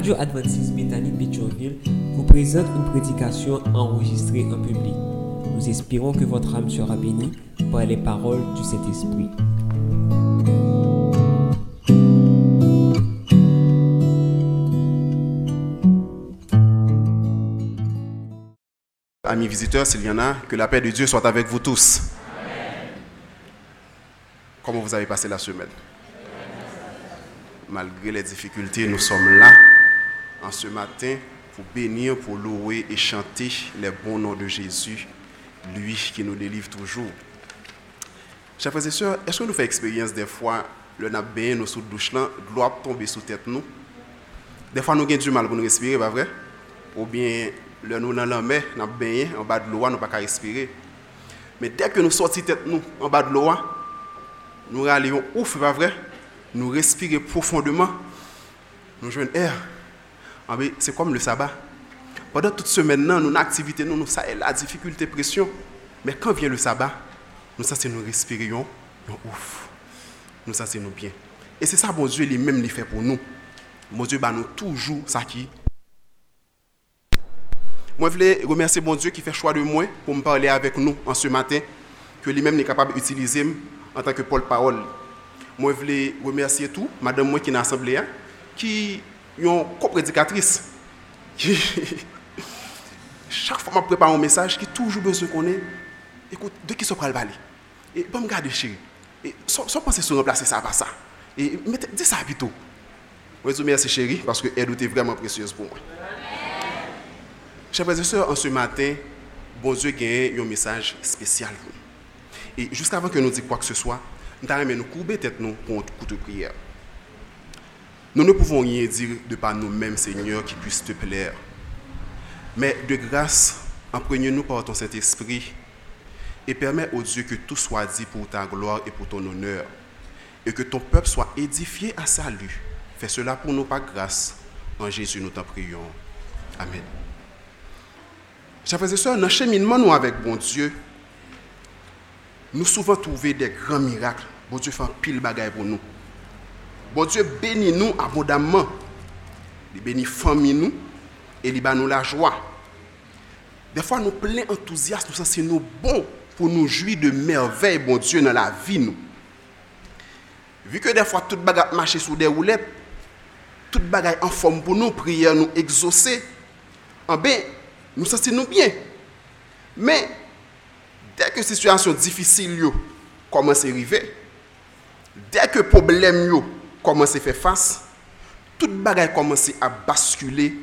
Radio Adventiste Bethany Pétionville vous présente une prédication enregistrée en public. Nous espérons que votre âme sera bénie par les paroles du Saint-Esprit. Amis visiteurs, s'il y en a, que la paix de Dieu soit avec vous tous. Comment vous avez passé la semaine? Malgré les difficultés, nous sommes là en ce matin pour bénir, pour louer et chanter les bons noms de Jésus, lui qui nous délivre toujours. Chers frères et sœurs, est-ce que nous faisons expérience des fois, le n'a bien nous sous douche là, gloire tomber sous tête nous? Des fois, nous avons du mal pour nous respirer, pas vrai? Ou bien, le nous dans la mer, nous baigné en bas de l'eau, nous pas respirer. Mais dès que nous sortons tête nous en bas de l'eau, nous rallions ouf, pas vrai? Nous respirons profondément, nous jouons air. Ah, c'est comme le sabbat. Pendant toute semaine, nous, nos activités, nous, nous, ça est la difficulté, pression. Mais quand vient le sabbat, nous, ça, c'est nous respirions, nous ouf. Nous, ça, c'est nous bien. Et c'est ça, bon Dieu, lui-même, il fait pour nous. Mon Dieu, bah, nous, toujours, ça qui. Moi, je voulais remercier mon Dieu qui fait choix de moi pour me parler avec nous en ce matin, que lui-même est capable d'utiliser en tant que Paul Parole. Moi, je voulais remercier tout, madame moi qui est dans l'assemblée, qui est une coprédicatrice. Chaque fois que je prépare un message, qui toujours besoin qu'on ait, écoute, de qui se prend le balai Et pas me garder chérie. Et sans, penser sur remplacer ça par ça. Et dis ça plutôt. Je vous remercie chérie, parce qu'elle était vraiment précieuse pour moi. Chers frères et sœurs, en ce matin, bon Dieu a un message spécial. Et jusqu'avant que nous disions quoi que ce soit, nous allons nous courber tête nous pour un coup de prière. Nous ne pouvons rien dire de par nous-mêmes, Seigneur, qui puisse te plaire. Mais de grâce, imprégnons-nous par ton Saint-Esprit et permets au Dieu que tout soit dit pour ta gloire et pour ton honneur. Et que ton peuple soit édifié à salut. Fais cela pour nous par grâce. En Jésus, nous t'en prions. Amen. Chers frères et sœurs, dans le cheminement nous avec bon Dieu, nous souvent trouvé des grands miracles. Bon Dieu fait un pile bagaille pour nous. Bon Dieu bénit nous abondamment. Il bénit famille nous et il nous la joie. Des fois, nous plein enthousiasme, nous c'est nous bon pour nous jouir de merveilles, bon Dieu, dans la vie nous. Vu que des fois, toute bagaille marche sous des roulettes, toute bagaille en forme pour nous, prière nous exaucer, en bien, nous sentons nous bien. Mais, dès que situation difficile commence à arriver, dès que problème à faire face, toute bagaille commence à basculer,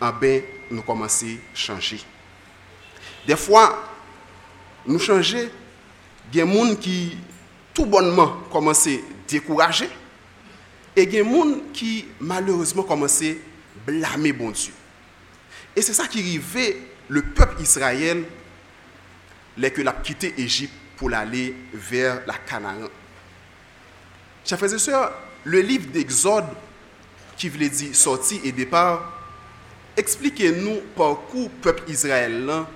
en ben, nous commençons à changer. Des fois, nous changeons, il y a des gens qui, tout bonnement, commencent à décourager, et il y a des gens qui, malheureusement, commencent à blâmer bon Dieu. Et c'est ça qui arrivait le peuple Israël, les que l'a quitté Égypte pour aller vers la Canaan. Chers frères et sœurs, le livre d'Exode, qui voulait dire sortie et départ, expliquez-nous parcours peuple israélien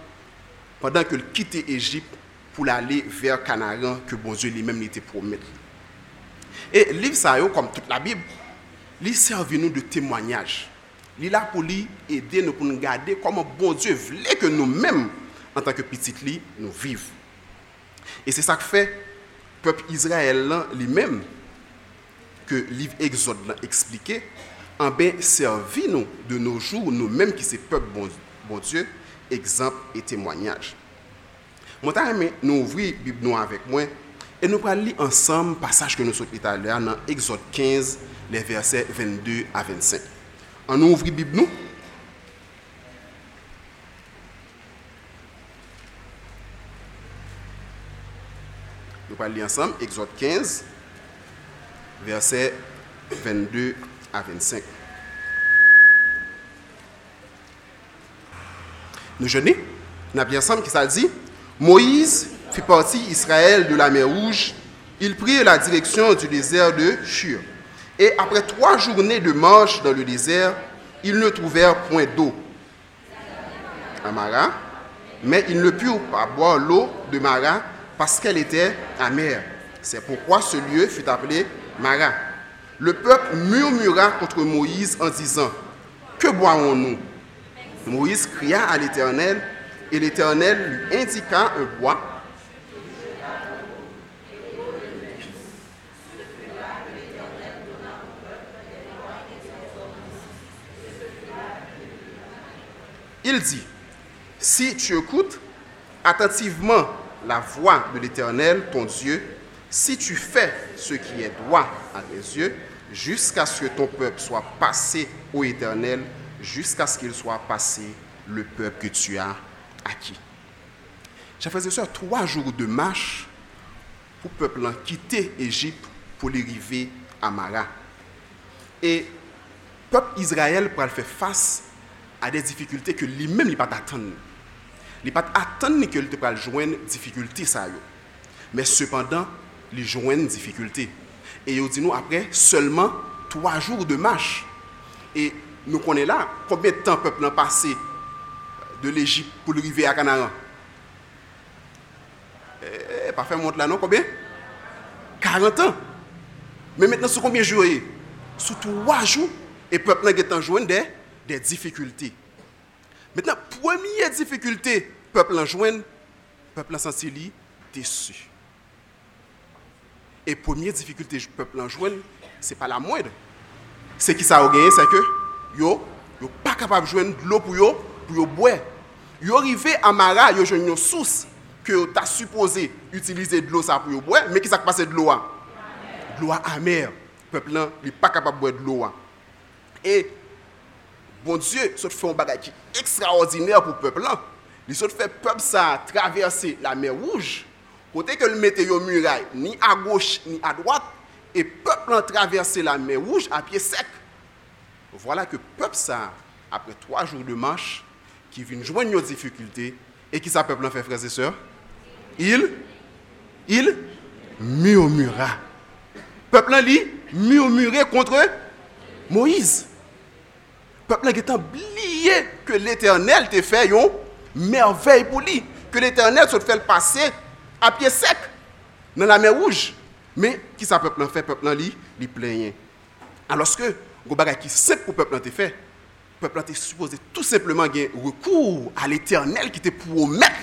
pendant qu'il quittait Égypte pour aller vers Canaan que bon Dieu lui-même était promis. Et le livre ça, comme toute la Bible, il servi nous de témoignage. Il là pour lui aider nous pour nous garder comment bon Dieu voulait que nous-mêmes, en tant que petites lit, nous vivions. Et c'est ça que fait le peuple israélien lui-même, que livre Exode l'a expliqué, en bien servi nous de nos jours, nous-mêmes qui sommes peuple bon, Dieu, exemple et témoignage. Moi, je nous ouvrir Bible avec moi et nous allons lire ensemble le passage que nous sommes à l'heure dans Exode 15, les versets 22 à 25. On ouvre la Bible nous? Nous allons lire ensemble Exode 15, versets 22 à 25. Nous jeûnons, nous avons ensemble qui ça dit Moïse fit partie Israël de la mer Rouge. Il prit la direction du désert de Shur. Et après trois journées de marche dans le désert, ils ne trouvèrent point d'eau. À Mara, mais ils ne purent pas boire l'eau de Mara parce qu'elle était amère. C'est pourquoi ce lieu fut appelé Mara. Le peuple murmura contre Moïse en disant que boirons-nous? Moïse cria à l'Éternel, et l'Éternel lui indiqua un bois. Il dit, si tu écoutes attentivement la voix de l'Éternel, ton Dieu, si tu fais ce qui est droit à tes yeux, jusqu'à ce que ton peuple soit passé au Éternel, jusqu'à ce qu'il soit passé le peuple que tu as acquis. Chers frères et trois jours de marche pour le peuple quitter l'Égypte pour arriver à Mara. Et le peuple Israël pour faire face à des difficultés que lui-même n'a pas attendre. Il n'a pas attendre que il pas joindre difficulté ça Mais cependant, il joindre difficulté. Et il dit nous après seulement trois jours de marche. Et nous connaissons là combien de temps le peuple a passé de l'Égypte pour arriver à Canaan? Eh, pas fait montre là non combien? 40 ans. Mais maintenant, sur combien de jours? Sur trois jours, et le peuple en joindre des, des difficultés. Maintenant, première difficulté, le peuple en joint, le peuple en sensibilité, déçu. Et première difficulté, le peuple en joint, ce n'est pas la moindre. Ce qui ça a gagné, c'est que yo, yo pas capable de joindre de l'eau pour yo, pour yo boire. Yo arrivé à Mara, yo une source que tu as supposé utiliser de l'eau ça pour yo boire, mais qui s'est passé de l'eau De l'eau amère. Le peuple n'est pas capable de boire de l'eau. Et bon Dieu, ça fait un bagage extraordinaire pour le peuple là. Il fait le peuple ça traverser la mer rouge. Côté que le mettait yo muraille ni à gauche ni à droite et le peuple a traversé la mer rouge à pied sec. Voilà que le peuple ça après trois jours de marche qui vient joindre nos difficultés et qui ça peuple fait frères et sœurs? Il il murmura. Peuple là lui murmurait contre Moïse peuple a oublié que l'Éternel t'a fait une merveille pour lui. Que l'Éternel se fait passer à pied sec dans la mer rouge. Mais qui ça peuple fait Peuple lui, il plaignait. Alors que, bagage qui simple pour le peuple a fait, le peuple a supposé tout simplement gagner recours à l'Éternel qui était promettre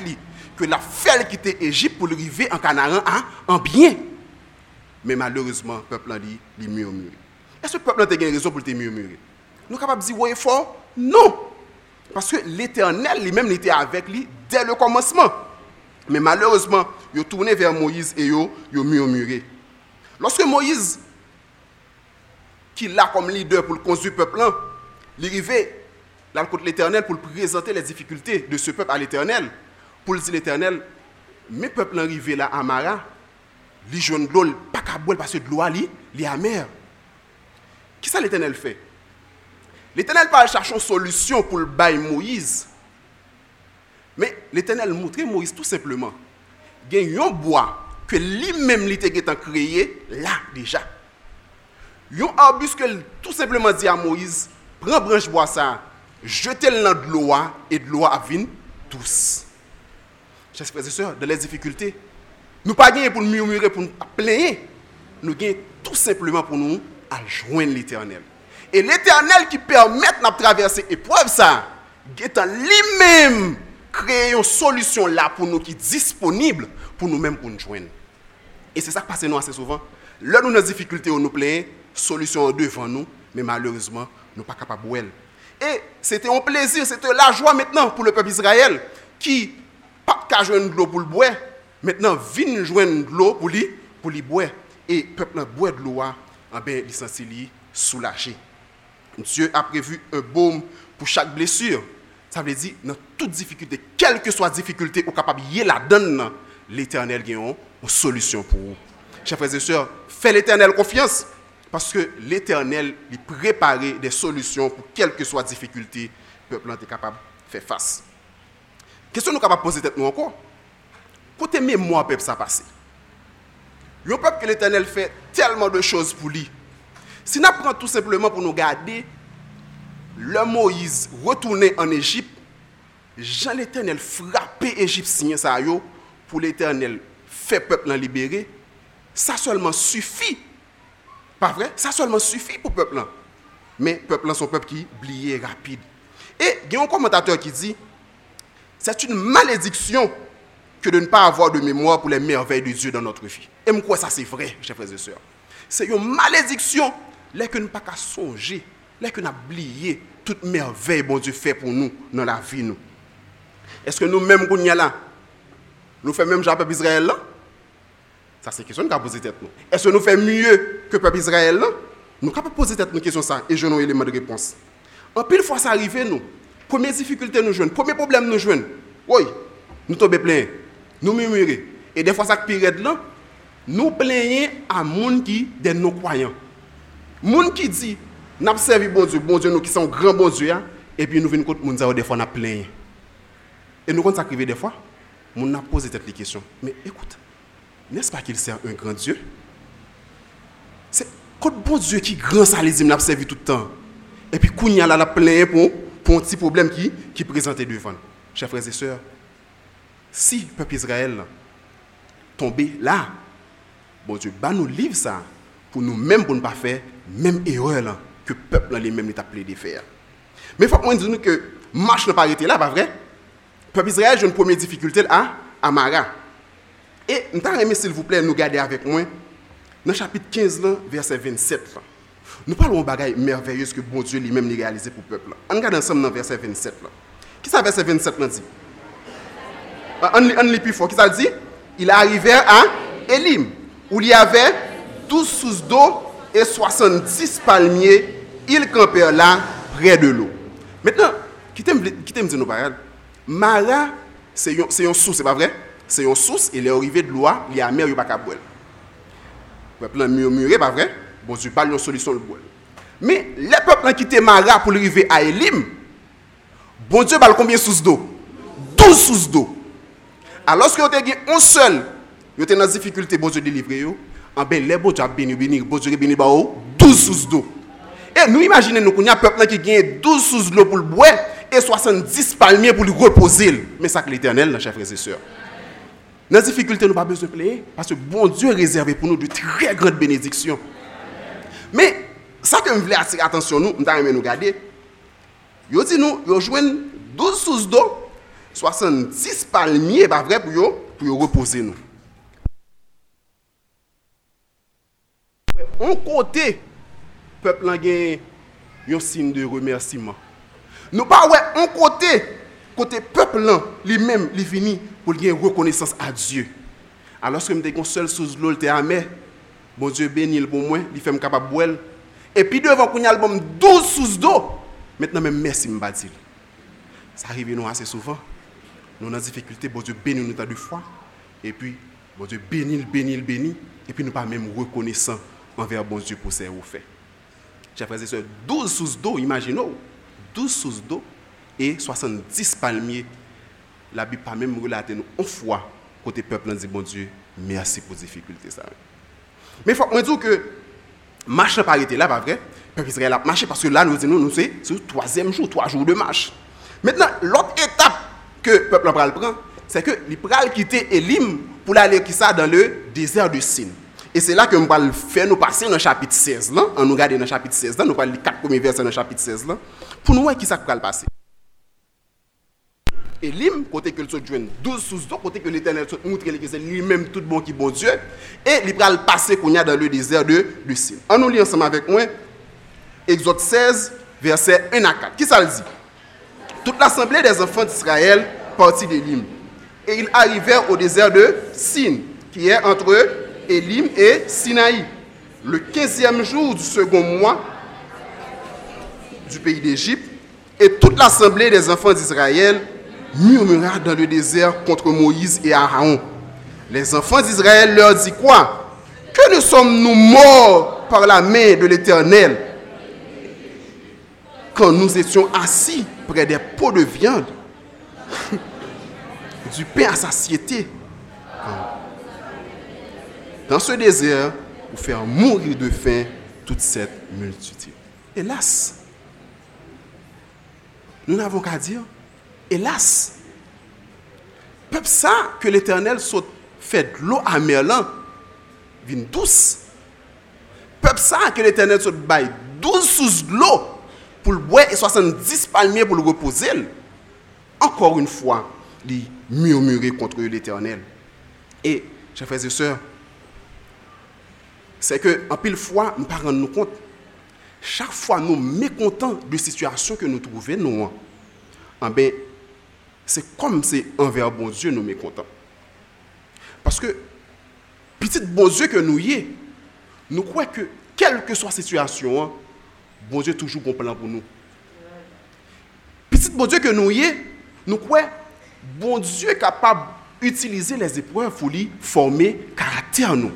que la fête qui était Égypte pour arriver en Canaan en bien. Mais malheureusement, le peuple a dit, il murmure. Est-ce que le peuple a une raison pour te murmurer? Nous sommes capables de dire, oui, fort Non. Parce que l'Éternel lui-même était avec lui dès le commencement. Mais malheureusement, il a tourné vers Moïse et il a murmuré. Lorsque Moïse, qui l'a comme leader pour conduire le peuple, le côté de l'Éternel pour présenter les difficultés de ce peuple à l'Éternel. Pour dire l'Éternel, mes peuples arrivés là à Mara, les jeunes l'eau, pas qu'à boire parce que l'eau, est amère. Qu'est-ce que l'Éternel fait? L'Éternel parle chercher une solution pour le bail Moïse. Mais l'Éternel montre Moïse tout simplement. Il y a un bois que lui-même a créé là déjà. Il y a un arbuste que tout simplement dit à Moïse, prends branche bois ça, jetez-le dans de l'eau et de l'eau à venir tous. Chers frères et sœurs, dans les difficultés, nous pas pour nous murmurer, pour nous plaindre, nous gagnons tout simplement pour nous à joindre l'Éternel. Et l'éternel qui permet de traverser l'épreuve, ça, est lui-même créé une solution là pour nous qui est disponible pour nous-mêmes pour nous joindre. Et c'est ça qui passe nous assez souvent. Là, nous des difficultés, nous plaignons, solution devant nous, mais malheureusement, nous ne sommes pas capables de Et c'était un plaisir, c'était la joie maintenant pour le peuple Israël qui pas qu'à joindre de l'eau pour le boire, maintenant vient joindre de l'eau pour lui, pour boire. Et le peuple boit de l'eau, en bien, il soulagé. Dieu a prévu un baume pour chaque blessure. Ça veut dire, dans toute difficulté, quelle que soit la difficulté, au capable de la donne, l'éternel a une solution pour vous. Chers frères et sœurs, faites l'éternel confiance. Parce que l'éternel lui prépare des solutions pour quelle que soit la difficulté, le peuple est capable de faire face. Question nous capable de poser tête nous encore. Côté mémoire, peuple, ça passe. Le peuple que l'éternel fait tellement de choses pour lui, si nous prenons tout simplement pour nous garder, le Moïse retourné en Égypte, Jean l'Éternel frappé Égyptien ça pour l'Éternel fait peuple en libérer, ça seulement suffit. Pas vrai? Ça seulement suffit pour le peuple. Mais le peuple son peuple qui oublié rapide. Et il y a un commentateur qui dit c'est une malédiction que de ne pas avoir de mémoire pour les merveilles de Dieu dans notre vie. Et moi, ça c'est vrai, chers frères et sœurs. C'est une malédiction là que nous pas qu'à songer, là que nous oublié toute merveille bon Dieu fait pour nous dans la vie nous. Est-ce que nous-mêmes qu'on a nous faisons même genre peuple Israël Ça c'est une question qu'on poser tête nous. Est-ce que nous faisons mieux que peuple Israël là? Nous pouvons poser tête nous question ça et je n'ai élément de réponse. En pile fois ça arrive nous. Première difficulté nous jouons, premier problème nous jouons. Oui, nous tombons plein, nous murmurons. Et des fois ça pire là, nous plaignons à gens qui des non croyants. Moun qui dit n'a servi bon Dieu, bon Dieu nous qui sont grands bon Dieu hein, et puis nous venons contre moun des fois n'a plein. Et nous quand ça arrive des fois, moun n'a posé cette question. Mais écoute, n'est-ce pas qu'il sert un grand Dieu? C'est contre bon Dieu qui grand ça les n'a servi tout le temps. Et puis là la plein pour pour un petit problème qui qui présentait devant. Chers frères et sœurs, si le peuple Israël tombé là, bon Dieu, bah nous livre ça pour nous-mêmes pour ne pas faire même erreur que le peuple les mêmes appelé de faire. Mais il faut que dire que marche n'a pas arrêté là, pas vrai? Le peuple Israël, j'ai une première difficulté à Amara. Et je aimé, s'il vous plaît, nous garder avec moi dans le chapitre 15, verset 27. Nous parlons de bagaille merveilleuse que bon Dieu lui-même a réalisé pour le peuple. On regarde ensemble dans verset 27. Qui ça, verset 27 dit? On lit plus fort. Qui ça dit? Il est arrivé à Elim, où il y avait 12 sous d'eau et 70 palmiers. Ils campèrent là, près de l'eau. Maintenant, qui t'aime dire nos paroles Mara, c'est une source, c'est pas vrai? C'est une source, il est arrivé de l'eau, il y a mer, il n'y a pas de boire. Le peuple murmuré, pas vrai? Bon Dieu, pas une solution de boire. Mais les peuples ont quitté Mara pour arriver à Elim. Bon Dieu, parle combien de sources d'eau? 12 sources d'eau. Alors, que vous avez un seul, vous êtes dans difficulté, bon Dieu délivrer, en ben, les bon Dieu béni, bon Dieu béni, 12 sources d'eau. Et nous imaginons nous qu'il y a un peuple qui gagne 12 sources d'eau pour le boire et 70 palmiers pour le reposer. Mais ça que l'éternel, chers frères et sœurs. Dans la difficulté, nous n'avons pas besoin de plaider parce que bon Dieu a réservé pour nous de très grandes bénédictions. Mais ça que je voulais attirer attention, nous, nous avons nous garder. Yo dit nous, yo joignent 12 sources d'eau, 70 palmiers, pas vrai, pour yo, pour reposer nous. On côté, peuple a un signe de remerciement. Nous pas ouais, on côté, côté peuple lui-même, fini pour gagner reconnaissance à Dieu. Alors que me seul sous l'eau, il amer, bon Dieu béni pour moi, il fait me capable boire. Et puis devant qu'on y a 12 sous d'eau, maintenant même merci me. Ça arrive nous assez souvent. Nous avons des difficultés, bon Dieu béni nous de foi. Et puis, bon Dieu béni, béni, béni. Et puis nous pas même reconnaissant envers bon Dieu pour ce qu'il fait. Chers frères et sœurs, 12 sous d'eau, imaginez 12 sous d'eau et 70 palmiers. La Bible pas même relaté nous une fois côté peuple dit bon Dieu, merci pour les difficultés ça. Mais il faut que dire que marche n'a pas arrêté là, pas vrai? Peuple Israël a marché parce que là, nous disons, nous, c'est le troisième jour, trois jours de marche. Maintenant, l'autre étape que le peuple prend, c'est que il quitter Elim pour aller qui ça dans le désert de Sin. Et c'est là que nous allons faire nous passer dans le chapitre 16. Là. On nous regarde dans le chapitre 16. Là. Nous allons lire les quatre premiers versets dans le chapitre 16. Là. Pour nous voir qui ça va passer? Elim, côté que le soit 12 sous 12, côté que l'éternel montre que c'est lui-même tout bon qui bon Dieu. Et il va le passer qu'on y a dans le désert de, de Sin. On nous lit ensemble avec moi. Exode 16, verset 1 à 4. Qui ça le dit? Toute l'assemblée des enfants d'Israël partit d'Elim. Et ils arrivèrent au désert de Sin, qui est entre Elim et Sinaï. Le 15e jour du second mois du pays d'Égypte, et toute l'assemblée des enfants d'Israël murmura dans le désert contre Moïse et Aaron. Les enfants d'Israël leur dit quoi? Que ne sommes-nous morts par la main de l'Éternel? Quand nous étions assis près des pots de viande, du pain à satiété dans ce désert pour faire mourir de faim toute cette multitude. Hélas, nous n'avons qu'à dire, hélas, peuple ça que l'Éternel fait de l'eau amère là, vient douce. Peuple ça que l'Éternel saute bail 12 sous de l'eau pour le boire et 70 palmiers pour le reposer. Encore une fois, il murmurait contre l'éternel. Et, chers frères et sœurs, c'est que, en pile fois, nous ne nous compte, chaque fois nous mécontents de situation que nous trouvons, nous, eh ben, c'est comme c'est envers bon Dieu nous mécontents. Parce que, petit bon Dieu que nous y nous croyons que, quelle que soit la situation, hein, bon Dieu toujours bon plan pour nous. Petit bon Dieu que nous y est, nous croyons bon Dieu capable d'utiliser les épreuves pour lui former caractère nous.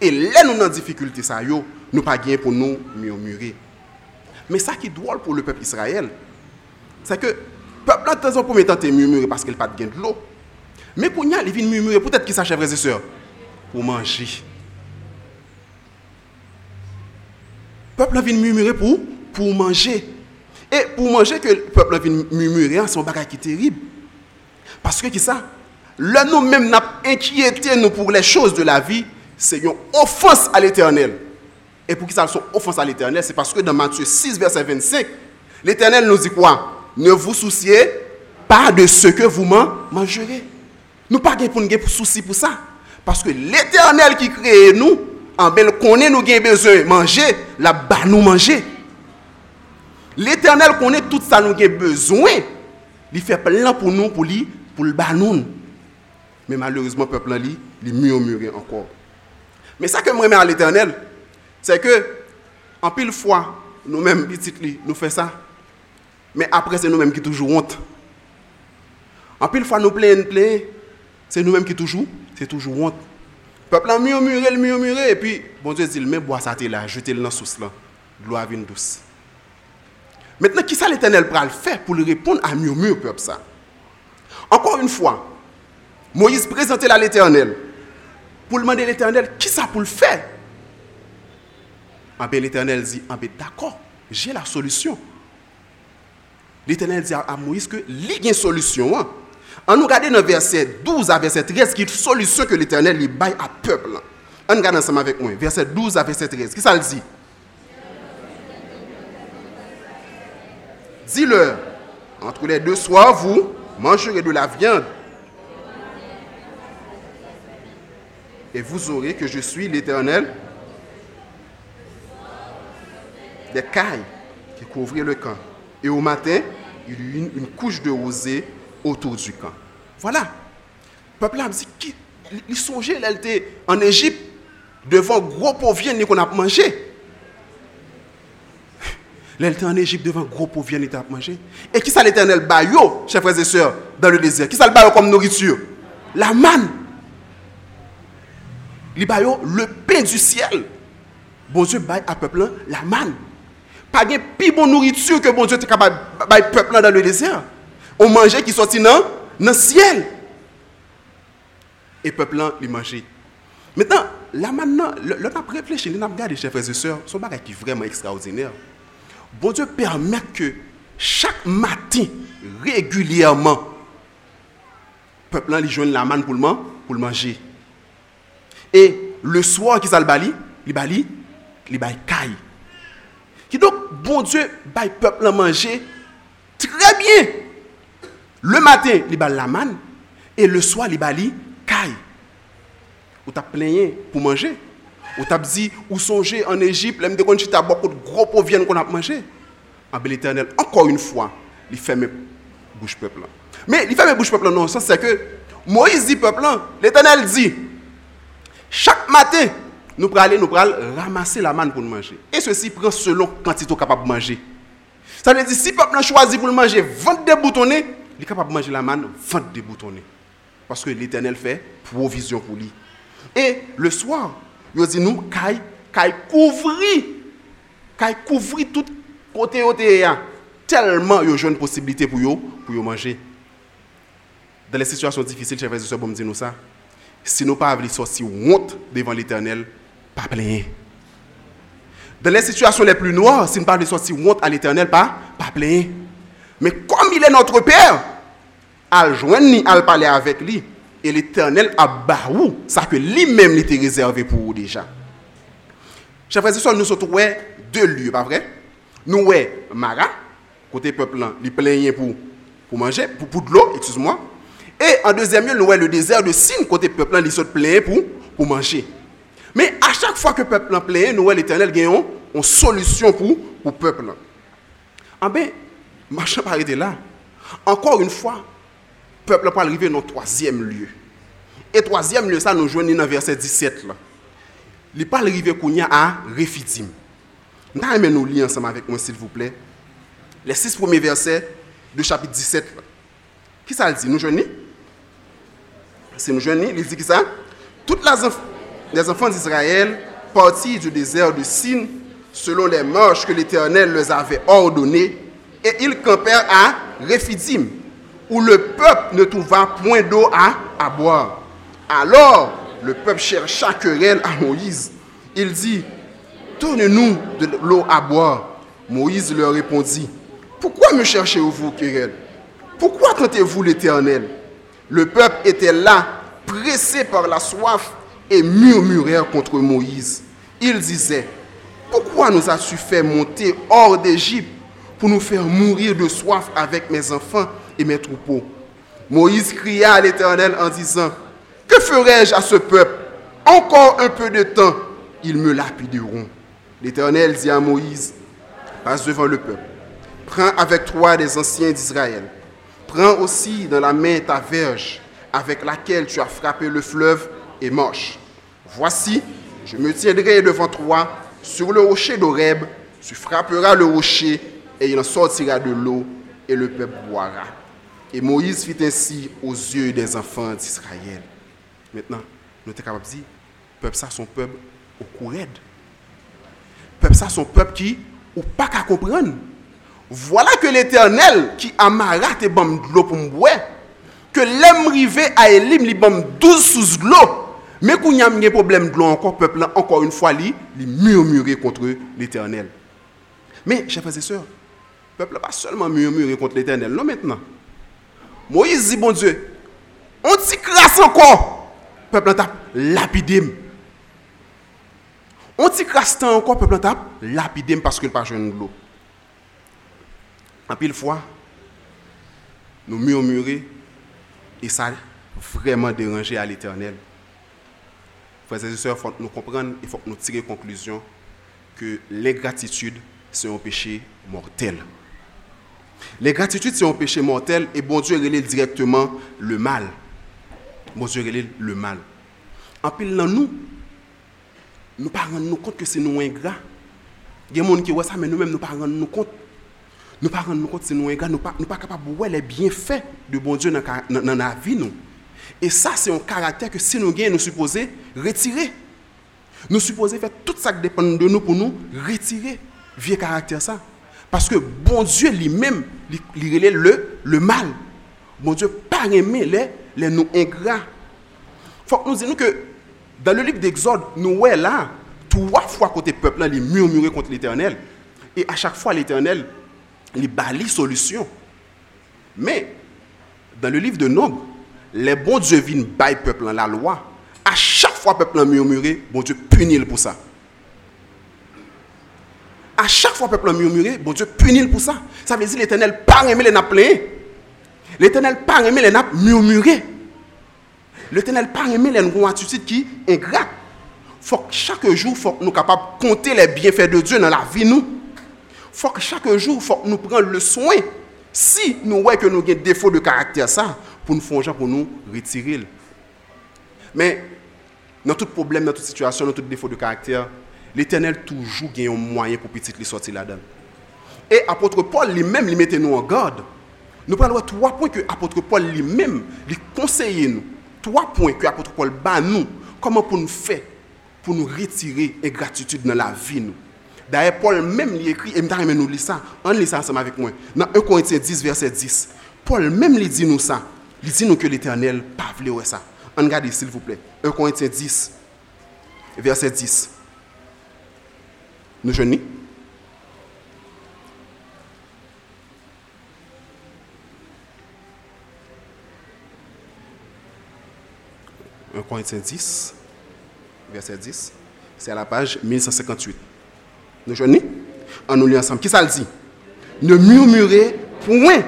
Et là, nous en difficulté, ça, yo, nous pas gagner pour nous murmurer. Mais ça qui est drôle pour le peuple Israël, c'est que le peuple, en temps premier temps, murmurer parce qu'il n'a pas de gain de l'eau. Mais pour nous, il vient murmurer, peut-être qu'il s'achève, frères et sœurs, pour manger. Le peuple vient murmurer pour, pour manger. Et pour manger que le peuple vient murmurer, hein, c'est un bagage qui est terrible. Parce que qui ça? Là, nous-mêmes, nous inquiété nous pour les choses de la vie, c'est une offense à l'éternel. Et pour qui ça sont offense à l'éternel C'est parce que dans Matthieu 6, verset 25, l'éternel nous dit quoi? Ne vous souciez pas de ce que vous mangerez. Nous pas pour nous souci pour ça. Parce que l'éternel qui crée nous, en bel connaît nous avons besoin de manger, la bas nous manger. L'éternel connaît tout ça nous avons besoin. Il fait plein pour nous, pour lui, pour le bas nous. Mais malheureusement, le peuple, il, murmure encore. Mais ça que moi à l'éternel, c'est que, en pile fois, nous-mêmes, nous faisons ça. Mais après, c'est nous-mêmes qui toujours honte. En pile fois, nous plaignons, c'est nous-mêmes qui toujours, c'est toujours honte. Le peuple a murmuré, murmuré, et puis, bon Dieu dit, mais bois ça là, jetez-le dans sauce là. Gloire vient douce. Maintenant, qui ça l'éternel le faire pour répondre à murmure, peuple ça? Encore une fois, Moïse présentait à l'éternel pour demander à l'éternel qui ça pour le faire? Ah ben, l'éternel dit, ah ben, d'accord, j'ai la solution. L'éternel dit à Moïse que il y a une solution. Hein. On nous regarde dans verset 12 à verset 13, qui est une solution que l'éternel lui baille à peuple. On regarde ensemble avec moi, verset 12 à verset 13. Qui ça le dit? Dis-leur, entre les deux soirs, vous mangerez de la viande et vous aurez que je suis l'Éternel des cailles qui couvraient le camp. Et au matin, il y eut une, couche de rosée autour du camp. Voilà. Le peuple a dit, il songeait, il était en Égypte, devant gros pauvres qu'on a mangé. Il était en Égypte devant gros pauvres qu'on a mangé. Et qui ça l'éternel baillot, chers frères et sœurs, dans le désert? Qui ça le comme nourriture? La manne le pain du ciel. Bon Dieu baille à peuple la manne. Pas de plus bonne nourriture que bon Dieu est capable de peuple dans le désert. On mangeait qui sortit dans le ciel. Et peuple il mangeait. Maintenant, là maintenant, le n'a réfléchi, le n'a regardé, chers frères et sœurs, son bagage qui est vraiment extraordinaire. Bon Dieu permet que chaque matin, régulièrement, peuple il joue la manne pour le manger. Et le soir, qui ça le bali Il bali, il bali caille. Qui donc, bon Dieu, bail peuple manger très bien. Le matin, il bali la manne. Et le soir, il bali caille. Ou t'as plaigné pour manger. Ou t'as dit, ou songer en Égypte, là, quand tu beaucoup de gros pauvres qu'on a mangé. En bel éternel, encore une fois, il ferme bouche peuple. Mais il ferme bouche peuple, non, ça c'est que Moïse dit peuple, l'éternel dit, chaque matin, nous allons nous ramasser la manne pour nous manger. Et ceci prend selon quantité capable de manger. Ça veut dire si le peuple choisi pour le manger, 22 boutonnés, il est capable de manger la manne, 22 boutonnés. Parce que l'Éternel fait provision pour lui. Et le soir, il dit nous, caille, caille couvrir, caille couvrir tout côté côté tellement il y a une possibilité pour eux pour manger. Dans les situations difficiles, chers frères et sœurs, dire nous ça si nous pas voulu sortir honte devant l'éternel, pas plaindre. Dans les situations les plus noires, si nous pas sortir honte à l'éternel, pas, pas plaindre. Mais comme il est notre Père, à joindre, à parler avec lui, et l'éternel a baou, ça que lui-même était réservé pour vous déjà. Chers frères et sœurs, nous sommes deux lieux, pas vrai? Nous, ouais, Mara, côté peuple, il plaignait pour, pour manger, pour, pour de l'eau, excuse-moi. Et en deuxième lieu, nous, ouais, le désert de Sin, côté peuple, là, il se plaignait pour, pour manger. Mais à chaque fois que le peuple en plaignait, nous, ouais, l'éternel gagnons une solution pour le peuple. Ah ben, marchand pas là. Encore une fois, le peuple pas arrivé dans le troisième lieu. Et troisième lieu, ça nous joignons dans verset 17 là. Il pas arrivé à Rephidim. Nous nous lire ensemble avec moi s'il vous plaît. Les six premiers versets du chapitre 17 là. Qui ça dit? Nous joignons C'est nous joignons, il dit qui ça Toutes les, enf- les enfants d'Israël partis du désert de Sin selon les marches que l'Éternel leur avait ordonnées et ils campèrent à Rephidim où le peuple ne trouva point d'eau à, boire. Alors le peuple chercha querelle à Moïse. Il dit, Donnez-nous de l'eau à boire. Moïse leur répondit, Pourquoi me cherchez-vous querelle? Pourquoi tentez-vous l'Éternel? Le peuple était là, pressé par la soif, et murmurèrent contre Moïse. Ils disaient, Pourquoi nous as-tu fait monter hors d'Égypte pour nous faire mourir de soif avec mes enfants et mes troupeaux? Moïse cria à l'Éternel en disant, Que ferai-je à ce peuple? Encore un peu de temps, ils me lapideront. L'Éternel dit à Moïse, Passe devant le peuple. Prends avec toi des anciens d'Israël. Prends aussi dans la main ta verge avec laquelle tu as frappé le fleuve et marche. Voici, je me tiendrai devant toi sur le rocher d'Oreb. Tu frapperas le rocher et il en sortira de l'eau et le peuple boira. Et Moïse fit ainsi aux yeux des enfants d'Israël. Maintenant, nous sommes capables de dire, peuple ça, son peuple au courant. Peuple ça, son peuple qui, ou pas qu'à comprendre. Voilà que l'Éternel qui amara te bam de l'eau pour me boire, que l'homme rivé à Elim li bam 12 sous l'eau. Mais qu'on y a un problème de l'eau encore, peuple encore une fois, li, li contre l'Éternel. Mais, chers frères et sœurs, le peuple n'a pas seulement murmuré contre l'Éternel, non maintenant. Moïse dit, bon Dieu, on t'y crasse encore. Le peuple tape lapidé. On t'y crasse encore, le peuple tape lapidé parce qu'il n'a pas joué de l'eau. En pile fois, nous murmurer et ça vraiment dérangé à l'éternel. Frères et sœurs, il faut que nous comprenions, il faut que nous tirions conclusion que l'ingratitude, c'est un péché mortel. L'ingratitude, c'est un péché mortel et bon Dieu relève directement le mal. Bon Dieu relève le mal. En pile dans nous, nous ne pas rendre compte que c'est nous ingrats. Il y a des gens qui voient ça, mais nous-mêmes, nous ne pas rendre compte. Nous ne pas rendre compte nous ne pas, nous pas capables de voir les bienfaits de bon Dieu dans, la vie. Et ça, c'est un caractère que si nous gagnons, nous supposons retirer. Nous supposons faire tout ça qui dépend de nous pour nous retirer vieux caractère ça. Parce que bon Dieu lui-même, il, relève le, le mal. Bon Dieu pas aimer les, les nous ingrats. Faut que nous disions que dans le livre d'Exode, nous voyons là, trois fois côté peuple, là, il contre l'éternel. Et à chaque fois, l'éternel, il balit solution. Mais, dans le livre de Nombre, les bons dieux viennent bailler peuple la loi. À chaque fois, peuple murmurait, bon Dieu punit pour ça. À chaque fois, peuple murmurait, bon Dieu punit pour ça. Ça veut dire l'éternel pas aimé les nappes L'éternel pas aimé les nappes murmurer. L'éternel pas aimé les une attitude qui est ingrat. Faut que chaque jour, nous capables de compter les bienfaits de Dieu dans la vie nous. Faut que chaque jour, faut que nous prenions le soin. Si nous voyons que nous avons des défauts de caractère, ça, pour nous faire pour nous retirer. Mais dans tout problème, dans toute situation, dans tout défaut de caractère, l'Éternel toujours gagne un moyen pour petit les sortir là-dedans. Et apôtre Paul lui-même, lui mettait nous en garde. Nous prenons trois points que apôtre Paul lui-même lui conseillait nous. Trois points que apôtre Paul bat nous. Comment pour nous faire pour nous retirer ingratitude dans la vie nous? D'ailleurs, Paul même lui écrit, et je nous lit ça, on lit ça ensemble avec moi. Dans 1 Corinthiens 10, verset 10, Paul même lui dit nous ça. Il dit nous que l'éternel pas voulu ça. On regarde s'il vous plaît. 1 Corinthiens 10, verset 10. Nous jeunes 1 Corinthiens 10, verset 10. C'est à la page 1158. Nous joignons On nous ensemble. Qui ça le dit? Ne murmurez point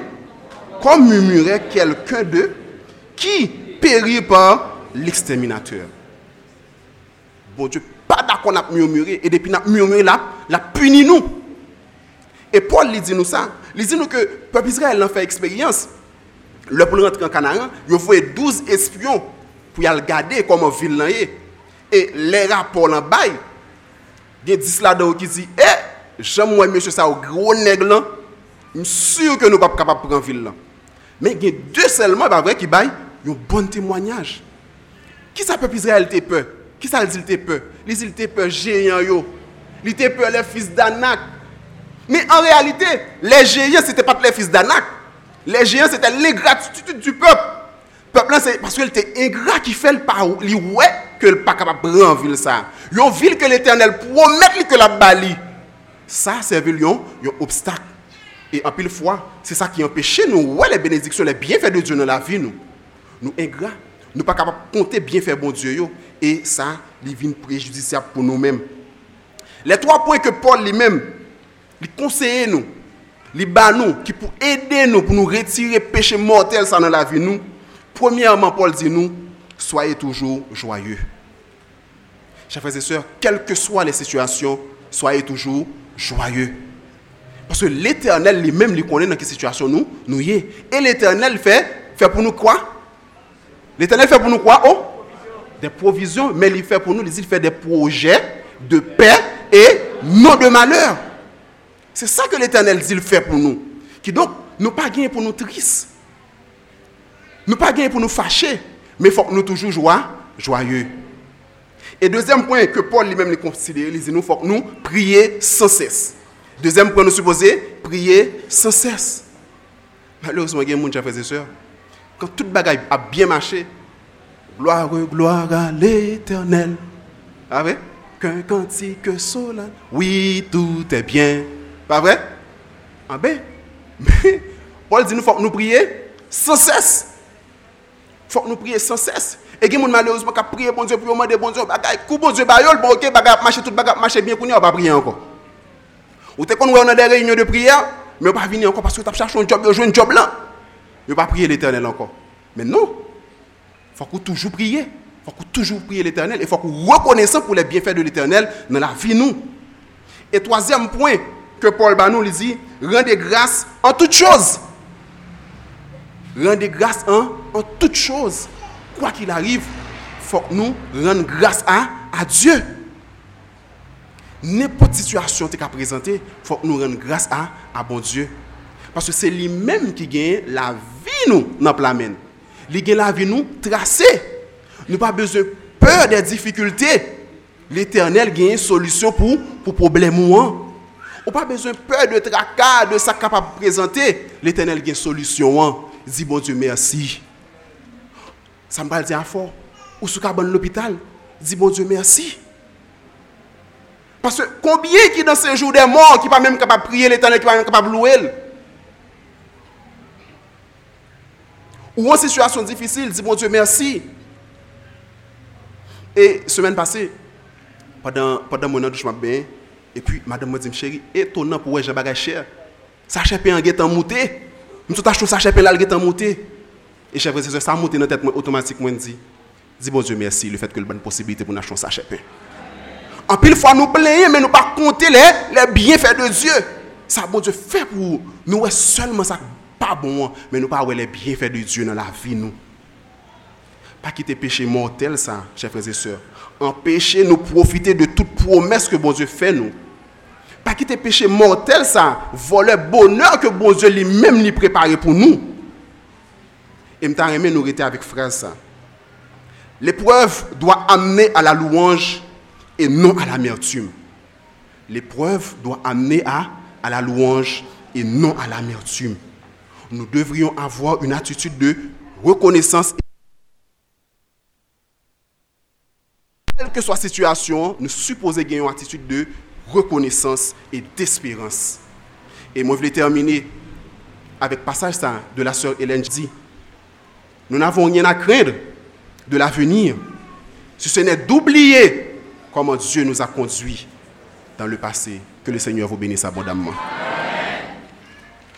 comme murmurait quelqu'un d'eux qui périt par l'exterminateur. Bon Dieu, pas d'accord à murmurer. Et depuis qu'on murmuré là, la punit nous. Et Paul lui dit nous ça. Il dit nous que le peuple Israël a fait expérience. Le pour rentrer en Canaan, il faut 12 espions pour y aller garder comment ville Et les rapports en bail, il y a 10 là-dedans qui disent Eh, j'aime moi, monsieur, ça, gros nègre là, je suis sûr que nous ne sommes pas capables de prendre ville là. Mais il y a deux seulement pas vrai, qui baillent un bon témoignage. Qui ça peuple Israël était peur Qui ça dit était peur Les il peur géants yo. Il était peur les fils d'Anak. Mais en réalité, les géants c'était pas les fils d'Anak. Les géants c'était l'ingratitude du peuple. Le peuple c'est parce qu'il était ingrat qui fait le pas que le pas capable de prendre ville ça. Une ville que l'Éternel promet que la bali. Ça c'est un obstacle et en pile fois, c'est ça qui empêche nous, ouais, les bénédictions, les bienfaits de Dieu dans la vie, nous. Nous ingrats, nous pas capables de compter bienfaits bon Dieu, et ça, il vient préjudiciable pour nous-mêmes. Les trois points que Paul lui-même, il conseille nous, il bat nous, qui pour aider nous, pour nous retirer péché mortel ça dans la vie, nous. Premièrement, Paul dit nous, soyez toujours joyeux. Chers frères et sœurs, quelles que soient les situations, soyez toujours joyeux. Parce que l'éternel lui-même lui connaît dans quelle situation nous, nous y est. Et l'éternel fait, fait pour nous quoi? L'éternel fait pour nous quoi? Oh? Des provisions, mais il fait pour nous, il fait des projets de paix et non de malheur. C'est ça que l'éternel il fait pour nous. Qui donc, nous pas gagner pour nous tristes. Nous pas gagner pour nous fâcher, mais il faut que nous toujours joie, joyeux. Et deuxième point que Paul lui-même considère, il dit, nous faut que nous prier sans cesse. Deuxième point, nous supposer prier sans cesse. Malheureusement, il y a des gens, frères et sœurs, quand toute bagaille a bien marché, gloire, gloire à l'éternel. Pas vrai? Qu'un cantique solennel. Oui, tout est bien. Pas vrai? Ah ben, Paul dit nous faut nous prier sans cesse. Faut que nous prier sans cesse. Et il y a malheureusement qui prié bon Dieu pour demander bon Dieu, bagaille, coup bon Dieu, bayol, bon ok, bagaille, marcher tout bagaille, marcher bien, qu'on n'y a pas prier encore. Ou te qu'on a des réunions de prière, mais pas venir encore parce que tu as cherché un job, tu un job là. Tu pas prier l'éternel encore. Mais non. Faut qu'on toujours prier. Faut qu'on toujours prier l'éternel. Il faut qu'on reconnaisse pour les bienfaits de l'éternel dans la vie nous. Et troisième point que Paul Banou lui dit, rendez grâce en toutes choses. Rendez grâce en, en toutes choses. Quoi qu'il arrive, il faut que nous rendions grâce à, à Dieu n'importe situation tu as présentée, il faut que nous rendions grâce à, à bon Dieu. Parce que c'est lui-même qui gagne la vie nous dans le. Il gagne la vie nous tracée. Nous pas besoin de peur des difficultés. L'éternel gagne une solution pour pour problème ou pas besoin de peur de tracas, de ça capable de présenter. L'éternel gagne une solution. Dis bon Dieu merci. Ça me parle dire fort. Ou sous l'hôpital, dis bon Dieu merci. Parce que combien qui dans ce jour des morts qui pas même capable de prier l'éternel, qui pas même capable de louer Ou en situation difficile, dit bon Dieu merci. Et semaine passée, pendant, pendant mon douche, bien, et puis madame me dit, chérie, étonnant pour moi, j'ai bagage cher. Sachet pain en guettant monté. Je suis acheté sachet là, guettant monté. Et chef, ça a monté dans la tête, automatiquement, dit, dis bon Dieu merci, le fait que le bonne possibilité pour acheter un sachet. En pile fois, nous plaignons, mais nous pas compter les, les bienfaits de Dieu. Ça, bon Dieu fait pour nous. seulement ça pas bon, mais nous pas les bienfaits de Dieu dans la vie, nous. Pas quitter péché mortel, ça, chers frères et sœurs. Empêcher nous profiter de toute promesse que bon Dieu fait, nous. Pas quitter péché mortel, ça, voler bonheur que bon Dieu lui-même lui préparé pour nous. Et me aimé nous rester avec frère ça. L'épreuve doit amener à la louange et non à l'amertume. L'épreuve doit amener à, à la louange et non à l'amertume. Nous devrions avoir une attitude de reconnaissance. Quelle que soit la situation, nous supposons gagner une attitude de reconnaissance et d'espérance. Et moi, je vais terminer avec le passage de la sœur Hélène dit, nous n'avons rien à craindre de l'avenir, si ce n'est d'oublier comment Dieu nous a conduits dans le passé. Que le Seigneur vous bénisse abondamment.